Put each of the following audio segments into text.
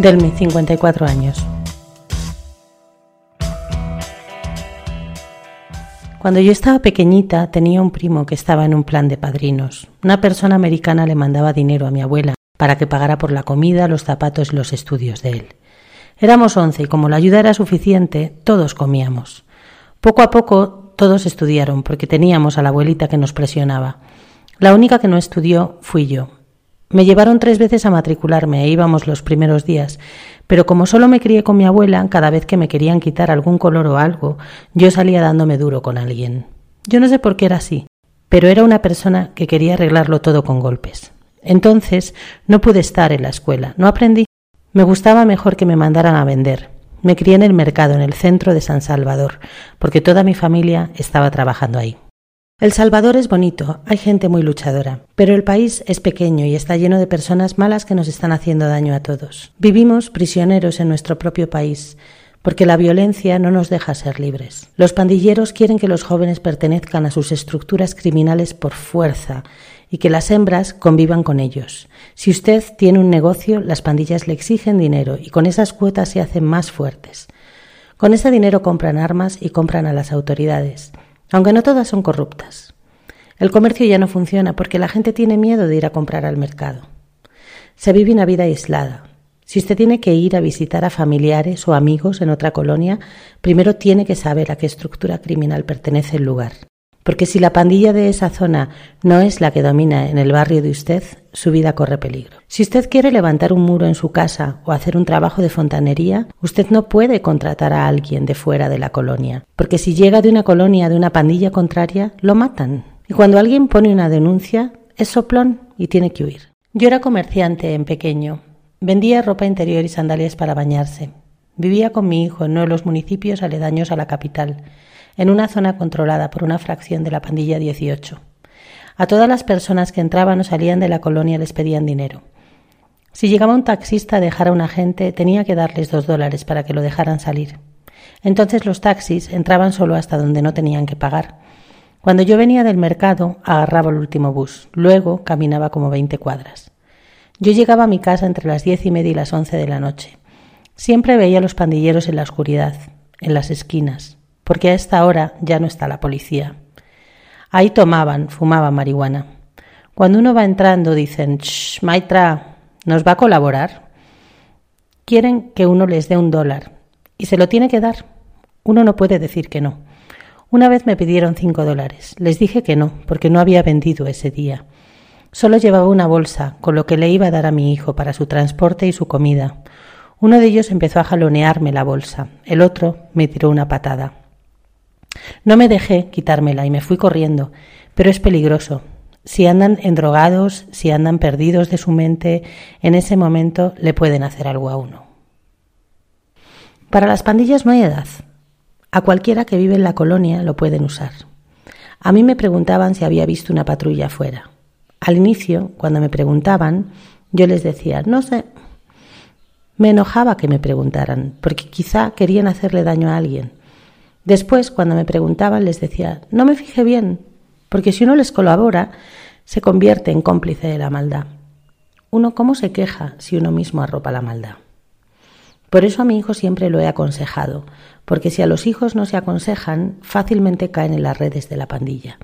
Delmi, 54 años. Cuando yo estaba pequeñita tenía un primo que estaba en un plan de padrinos. Una persona americana le mandaba dinero a mi abuela para que pagara por la comida, los zapatos y los estudios de él. Éramos once y como la ayuda era suficiente, todos comíamos. Poco a poco todos estudiaron porque teníamos a la abuelita que nos presionaba. La única que no estudió fui yo. Me llevaron tres veces a matricularme e íbamos los primeros días, pero como solo me crié con mi abuela, cada vez que me querían quitar algún color o algo, yo salía dándome duro con alguien. Yo no sé por qué era así, pero era una persona que quería arreglarlo todo con golpes. Entonces no pude estar en la escuela, no aprendí. Me gustaba mejor que me mandaran a vender. Me crié en el mercado, en el centro de San Salvador, porque toda mi familia estaba trabajando ahí. El Salvador es bonito, hay gente muy luchadora, pero el país es pequeño y está lleno de personas malas que nos están haciendo daño a todos. Vivimos prisioneros en nuestro propio país, porque la violencia no nos deja ser libres. Los pandilleros quieren que los jóvenes pertenezcan a sus estructuras criminales por fuerza y que las hembras convivan con ellos. Si usted tiene un negocio, las pandillas le exigen dinero y con esas cuotas se hacen más fuertes. Con ese dinero compran armas y compran a las autoridades aunque no todas son corruptas. El comercio ya no funciona porque la gente tiene miedo de ir a comprar al mercado. Se vive una vida aislada. Si usted tiene que ir a visitar a familiares o amigos en otra colonia, primero tiene que saber a qué estructura criminal pertenece el lugar porque si la pandilla de esa zona no es la que domina en el barrio de usted, su vida corre peligro. Si usted quiere levantar un muro en su casa o hacer un trabajo de fontanería, usted no puede contratar a alguien de fuera de la colonia, porque si llega de una colonia de una pandilla contraria, lo matan. Y cuando alguien pone una denuncia, es soplón y tiene que huir. Yo era comerciante en pequeño. Vendía ropa interior y sandalias para bañarse. Vivía con mi hijo en uno de los municipios aledaños a la capital en una zona controlada por una fracción de la pandilla 18. A todas las personas que entraban o salían de la colonia les pedían dinero. Si llegaba un taxista a dejar a un agente, tenía que darles dos dólares para que lo dejaran salir. Entonces los taxis entraban solo hasta donde no tenían que pagar. Cuando yo venía del mercado, agarraba el último bus. Luego caminaba como veinte cuadras. Yo llegaba a mi casa entre las diez y media y las once de la noche. Siempre veía a los pandilleros en la oscuridad, en las esquinas, porque a esta hora ya no está la policía. Ahí tomaban, fumaban marihuana. Cuando uno va entrando dicen, Shh, Maitra, ¿nos va a colaborar? Quieren que uno les dé un dólar y se lo tiene que dar. Uno no puede decir que no. Una vez me pidieron cinco dólares. Les dije que no, porque no había vendido ese día. Solo llevaba una bolsa con lo que le iba a dar a mi hijo para su transporte y su comida. Uno de ellos empezó a jalonearme la bolsa, el otro me tiró una patada. No me dejé quitármela y me fui corriendo, pero es peligroso. Si andan endrogados, si andan perdidos de su mente, en ese momento le pueden hacer algo a uno. Para las pandillas no hay edad. A cualquiera que vive en la colonia lo pueden usar. A mí me preguntaban si había visto una patrulla afuera. Al inicio, cuando me preguntaban, yo les decía, no sé. Me enojaba que me preguntaran, porque quizá querían hacerle daño a alguien. Después, cuando me preguntaban, les decía, no me fije bien, porque si uno les colabora, se convierte en cómplice de la maldad. Uno cómo se queja si uno mismo arropa la maldad. Por eso a mi hijo siempre lo he aconsejado, porque si a los hijos no se aconsejan, fácilmente caen en las redes de la pandilla.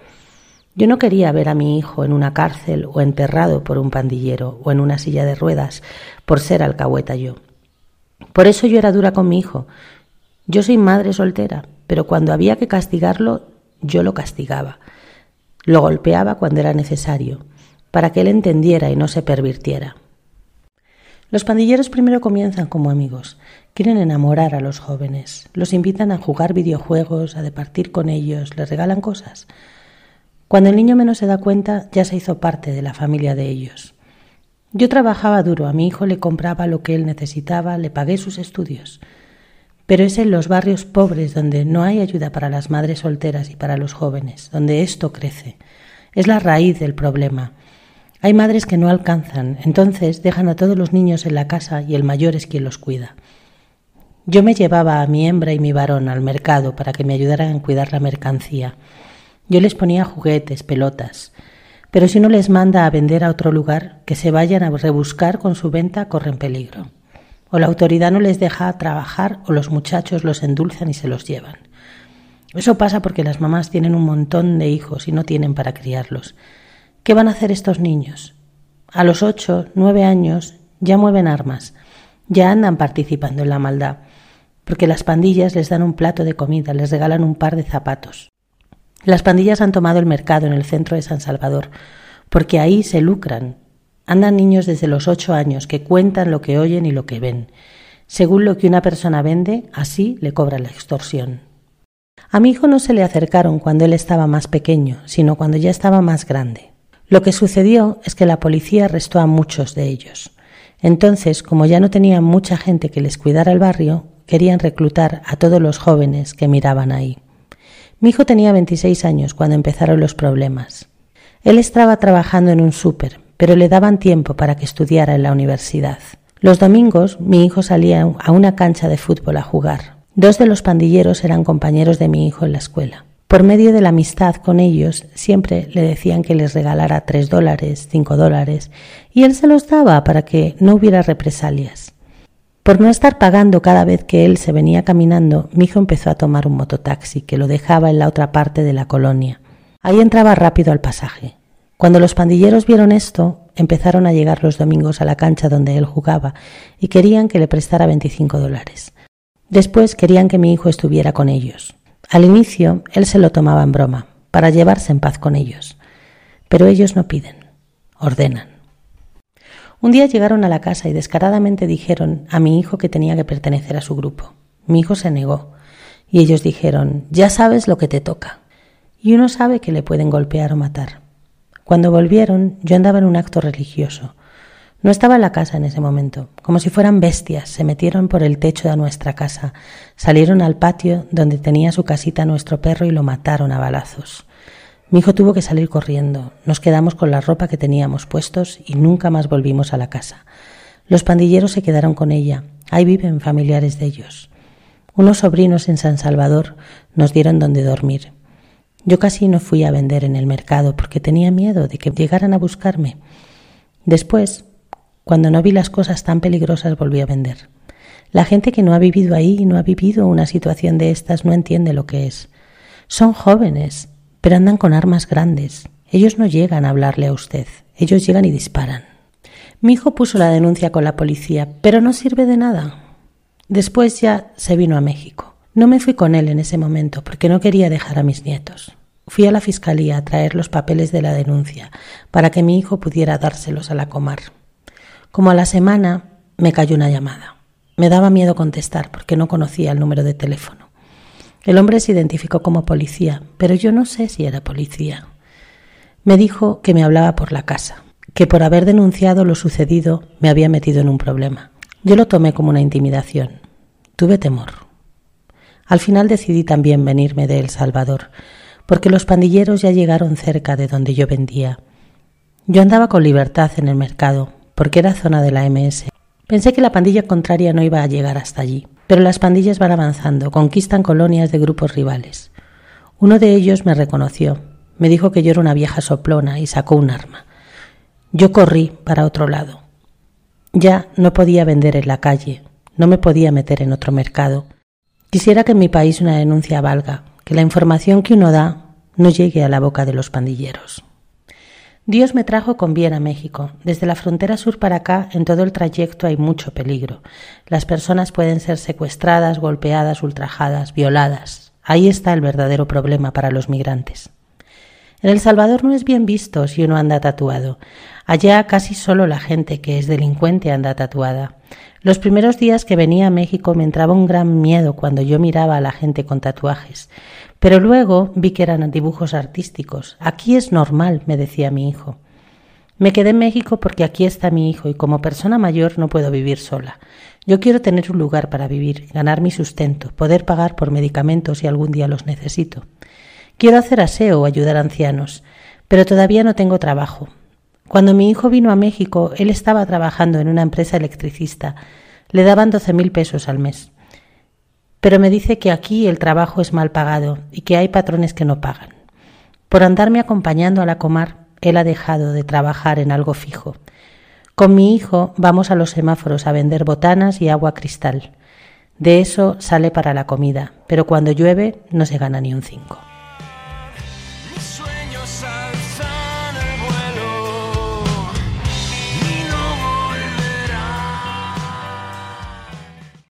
Yo no quería ver a mi hijo en una cárcel o enterrado por un pandillero o en una silla de ruedas por ser alcahueta yo. Por eso yo era dura con mi hijo. Yo soy madre soltera, pero cuando había que castigarlo, yo lo castigaba. Lo golpeaba cuando era necesario, para que él entendiera y no se pervirtiera. Los pandilleros primero comienzan como amigos, quieren enamorar a los jóvenes, los invitan a jugar videojuegos, a departir con ellos, les regalan cosas. Cuando el niño menos se da cuenta, ya se hizo parte de la familia de ellos. Yo trabajaba duro, a mi hijo le compraba lo que él necesitaba, le pagué sus estudios pero es en los barrios pobres donde no hay ayuda para las madres solteras y para los jóvenes, donde esto crece. Es la raíz del problema. Hay madres que no alcanzan, entonces dejan a todos los niños en la casa y el mayor es quien los cuida. Yo me llevaba a mi hembra y mi varón al mercado para que me ayudaran a cuidar la mercancía. Yo les ponía juguetes, pelotas. Pero si uno les manda a vender a otro lugar, que se vayan a rebuscar con su venta, corren peligro. O la autoridad no les deja trabajar o los muchachos los endulzan y se los llevan. Eso pasa porque las mamás tienen un montón de hijos y no tienen para criarlos. ¿Qué van a hacer estos niños? A los ocho, nueve años ya mueven armas, ya andan participando en la maldad, porque las pandillas les dan un plato de comida, les regalan un par de zapatos. Las pandillas han tomado el mercado en el centro de San Salvador, porque ahí se lucran. Andan niños desde los ocho años que cuentan lo que oyen y lo que ven. Según lo que una persona vende, así le cobra la extorsión. A mi hijo no se le acercaron cuando él estaba más pequeño, sino cuando ya estaba más grande. Lo que sucedió es que la policía arrestó a muchos de ellos. Entonces, como ya no tenían mucha gente que les cuidara el barrio, querían reclutar a todos los jóvenes que miraban ahí. Mi hijo tenía 26 años cuando empezaron los problemas. Él estaba trabajando en un súper, pero le daban tiempo para que estudiara en la universidad. Los domingos mi hijo salía a una cancha de fútbol a jugar. Dos de los pandilleros eran compañeros de mi hijo en la escuela. Por medio de la amistad con ellos, siempre le decían que les regalara tres dólares, cinco dólares, y él se los daba para que no hubiera represalias. Por no estar pagando cada vez que él se venía caminando, mi hijo empezó a tomar un mototaxi que lo dejaba en la otra parte de la colonia. Ahí entraba rápido al pasaje. Cuando los pandilleros vieron esto, empezaron a llegar los domingos a la cancha donde él jugaba y querían que le prestara 25 dólares. Después querían que mi hijo estuviera con ellos. Al inicio él se lo tomaba en broma, para llevarse en paz con ellos. Pero ellos no piden, ordenan. Un día llegaron a la casa y descaradamente dijeron a mi hijo que tenía que pertenecer a su grupo. Mi hijo se negó, y ellos dijeron, ya sabes lo que te toca. Y uno sabe que le pueden golpear o matar. Cuando volvieron, yo andaba en un acto religioso. No estaba en la casa en ese momento. Como si fueran bestias, se metieron por el techo de nuestra casa, salieron al patio donde tenía su casita nuestro perro y lo mataron a balazos. Mi hijo tuvo que salir corriendo. Nos quedamos con la ropa que teníamos puestos y nunca más volvimos a la casa. Los pandilleros se quedaron con ella. Ahí viven familiares de ellos. Unos sobrinos en San Salvador nos dieron donde dormir. Yo casi no fui a vender en el mercado porque tenía miedo de que llegaran a buscarme. Después cuando no vi las cosas tan peligrosas volví a vender. La gente que no ha vivido ahí y no ha vivido una situación de estas no entiende lo que es. Son jóvenes, pero andan con armas grandes. Ellos no llegan a hablarle a usted, ellos llegan y disparan. Mi hijo puso la denuncia con la policía, pero no sirve de nada. Después ya se vino a México. No me fui con él en ese momento porque no quería dejar a mis nietos. Fui a la fiscalía a traer los papeles de la denuncia para que mi hijo pudiera dárselos a la comar. Como a la semana me cayó una llamada. Me daba miedo contestar porque no conocía el número de teléfono. El hombre se identificó como policía, pero yo no sé si era policía. Me dijo que me hablaba por la casa, que por haber denunciado lo sucedido me había metido en un problema. Yo lo tomé como una intimidación. Tuve temor. Al final decidí también venirme de El Salvador, porque los pandilleros ya llegaron cerca de donde yo vendía. Yo andaba con libertad en el mercado, porque era zona de la MS. Pensé que la pandilla contraria no iba a llegar hasta allí, pero las pandillas van avanzando, conquistan colonias de grupos rivales. Uno de ellos me reconoció, me dijo que yo era una vieja soplona y sacó un arma. Yo corrí para otro lado. Ya no podía vender en la calle, no me podía meter en otro mercado. Quisiera que en mi país una denuncia valga, que la información que uno da no llegue a la boca de los pandilleros. Dios me trajo con bien a México. Desde la frontera sur para acá, en todo el trayecto hay mucho peligro. Las personas pueden ser secuestradas, golpeadas, ultrajadas, violadas. Ahí está el verdadero problema para los migrantes. En El Salvador no es bien visto si uno anda tatuado. Allá casi solo la gente que es delincuente anda tatuada. Los primeros días que venía a México me entraba un gran miedo cuando yo miraba a la gente con tatuajes. Pero luego vi que eran dibujos artísticos. Aquí es normal, me decía mi hijo. Me quedé en México porque aquí está mi hijo y como persona mayor no puedo vivir sola. Yo quiero tener un lugar para vivir, ganar mi sustento, poder pagar por medicamentos si algún día los necesito. Quiero hacer aseo o ayudar a ancianos, pero todavía no tengo trabajo. Cuando mi hijo vino a México, él estaba trabajando en una empresa electricista. Le daban doce mil pesos al mes pero me dice que aquí el trabajo es mal pagado y que hay patrones que no pagan. Por andarme acompañando a la comar, él ha dejado de trabajar en algo fijo. Con mi hijo vamos a los semáforos a vender botanas y agua cristal. De eso sale para la comida, pero cuando llueve no se gana ni un cinco.